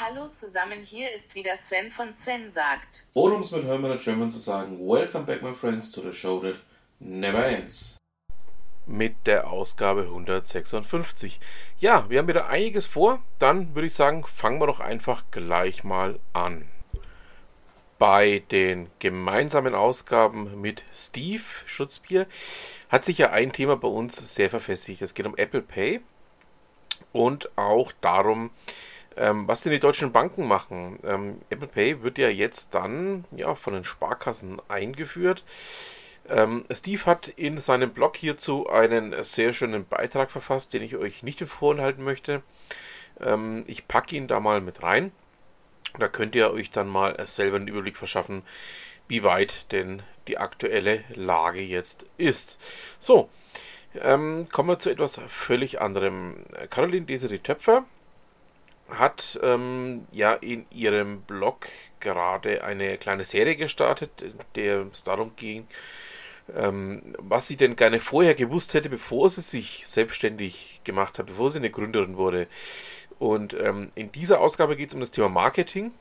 Hallo zusammen, hier ist wieder Sven von Sven sagt. Oder um es mit Hermann German zu sagen, Welcome back my friends to the show that never ends. Mit der Ausgabe 156. Ja, wir haben wieder einiges vor. Dann würde ich sagen, fangen wir doch einfach gleich mal an. Bei den gemeinsamen Ausgaben mit Steve Schutzbier hat sich ja ein Thema bei uns sehr verfestigt. Es geht um Apple Pay und auch darum, ähm, was denn die deutschen Banken machen. Ähm, Apple Pay wird ja jetzt dann ja, von den Sparkassen eingeführt. Ähm, Steve hat in seinem Blog hierzu einen sehr schönen Beitrag verfasst, den ich euch nicht vorenthalten möchte. Ähm, ich packe ihn da mal mit rein. Da könnt ihr euch dann mal selber einen Überblick verschaffen, wie weit denn die aktuelle Lage jetzt ist. So, ähm, kommen wir zu etwas völlig anderem. Caroline Desiree Töpfer hat ähm, ja in ihrem Blog gerade eine kleine Serie gestartet, der es darum ging, ähm, was sie denn gerne vorher gewusst hätte, bevor sie sich selbstständig gemacht hat, bevor sie eine Gründerin wurde. Und ähm, in dieser Ausgabe geht es um das Thema Marketing.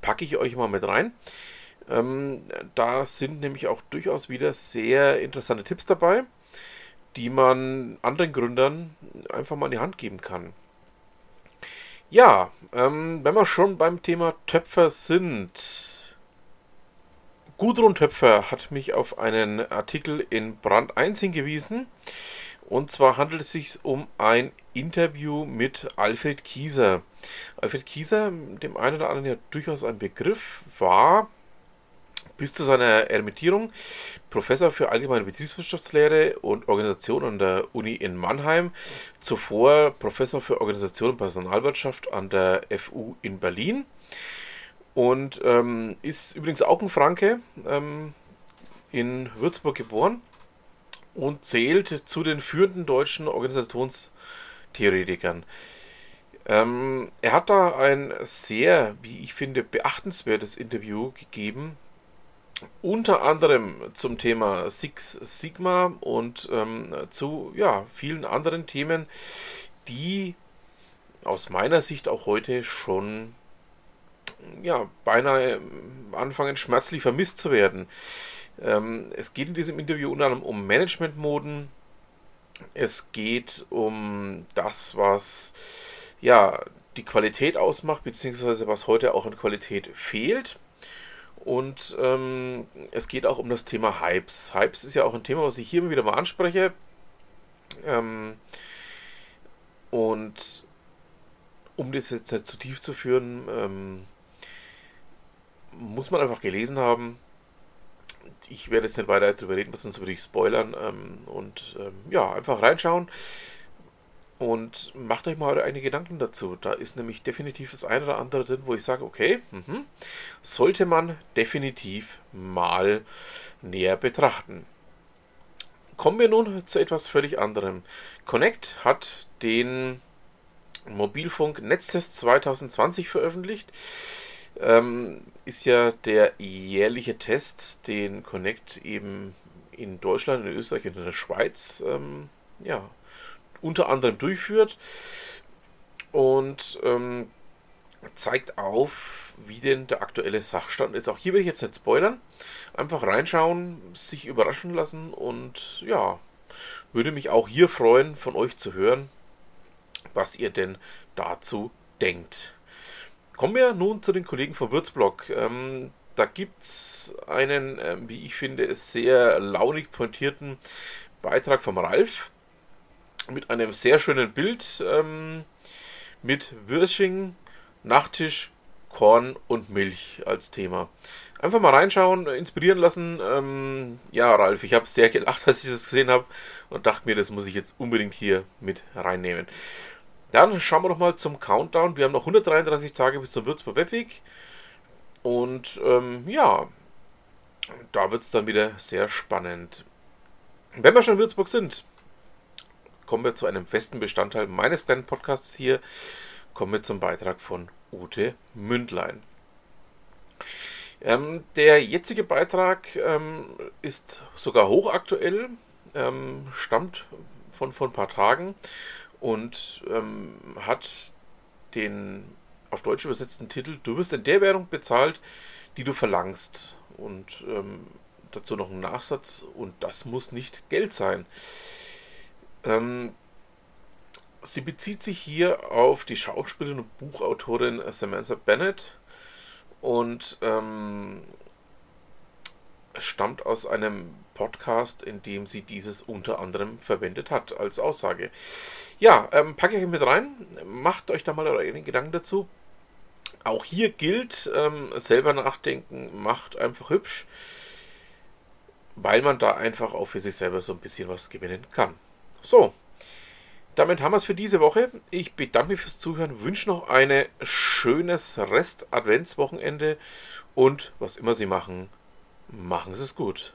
Packe ich euch mal mit rein. Ähm, da sind nämlich auch durchaus wieder sehr interessante Tipps dabei, die man anderen Gründern einfach mal in die Hand geben kann. Ja, ähm, wenn wir schon beim Thema Töpfer sind. Gudrun Töpfer hat mich auf einen Artikel in Brand 1 hingewiesen. Und zwar handelt es sich um ein Interview mit Alfred Kieser. Alfred Kieser, dem einen oder anderen ja durchaus ein Begriff, war bis zu seiner Ermittierung Professor für allgemeine Betriebswirtschaftslehre und Organisation an der Uni in Mannheim, zuvor Professor für Organisation und Personalwirtschaft an der FU in Berlin und ähm, ist übrigens auch ein Franke, ähm, in Würzburg geboren und zählt zu den führenden deutschen Organisationstheoretikern. Ähm, er hat da ein sehr, wie ich finde, beachtenswertes Interview gegeben unter anderem zum Thema Six Sigma und ähm, zu ja, vielen anderen Themen, die aus meiner Sicht auch heute schon ja, beinahe anfangen schmerzlich vermisst zu werden. Ähm, es geht in diesem Interview unter anderem um Managementmoden. Es geht um das, was ja die Qualität ausmacht, beziehungsweise was heute auch an Qualität fehlt. Und ähm, es geht auch um das Thema Hypes. Hypes ist ja auch ein Thema, was ich hier wieder mal anspreche. Ähm, und um das jetzt nicht zu tief zu führen, ähm, muss man einfach gelesen haben. Ich werde jetzt nicht weiter darüber reden, sonst würde ich spoilern. Ähm, und ähm, ja, einfach reinschauen. Und macht euch mal einige Gedanken dazu. Da ist nämlich definitiv das eine oder andere drin, wo ich sage, okay, mh, sollte man definitiv mal näher betrachten. Kommen wir nun zu etwas völlig anderem. Connect hat den Mobilfunk Netztest 2020 veröffentlicht. Ähm, ist ja der jährliche Test, den Connect eben in Deutschland, in Österreich und in der Schweiz ähm, ja, unter anderem durchführt und ähm, zeigt auf, wie denn der aktuelle Sachstand ist. Auch hier will ich jetzt nicht spoilern. Einfach reinschauen, sich überraschen lassen und ja, würde mich auch hier freuen, von euch zu hören, was ihr denn dazu denkt. Kommen wir nun zu den Kollegen vom Würzblock. Ähm, da gibt es einen, äh, wie ich finde, sehr launig pointierten Beitrag vom Ralf mit einem sehr schönen Bild ähm, mit Würsching, Nachtisch, Korn und Milch als Thema. Einfach mal reinschauen, inspirieren lassen. Ähm, ja, Ralf, ich habe sehr gelacht, als ich das gesehen habe und dachte mir, das muss ich jetzt unbedingt hier mit reinnehmen. Dann schauen wir doch mal zum Countdown. Wir haben noch 133 Tage bis zum Würzburg Webweg. Und ähm, ja, da wird es dann wieder sehr spannend. Wenn wir schon in Würzburg sind, kommen wir zu einem festen Bestandteil meines kleinen Podcasts hier. Kommen wir zum Beitrag von Ute Mündlein. Ähm, der jetzige Beitrag ähm, ist sogar hochaktuell, ähm, stammt von vor ein paar Tagen und ähm, hat den auf Deutsch übersetzten Titel, du wirst in der Währung bezahlt, die du verlangst. Und ähm, dazu noch ein Nachsatz, und das muss nicht Geld sein. Ähm, sie bezieht sich hier auf die Schauspielerin und Buchautorin Samantha Bennett und ähm, stammt aus einem Podcast, in dem sie dieses unter anderem verwendet hat als Aussage. Ja, ähm, packe ich mit rein, macht euch da mal eure Gedanken dazu. Auch hier gilt, ähm, selber nachdenken macht einfach hübsch, weil man da einfach auch für sich selber so ein bisschen was gewinnen kann. So, damit haben wir es für diese Woche. Ich bedanke mich fürs Zuhören, wünsche noch ein schönes Rest-Adventswochenende und was immer Sie machen, machen Sie es gut.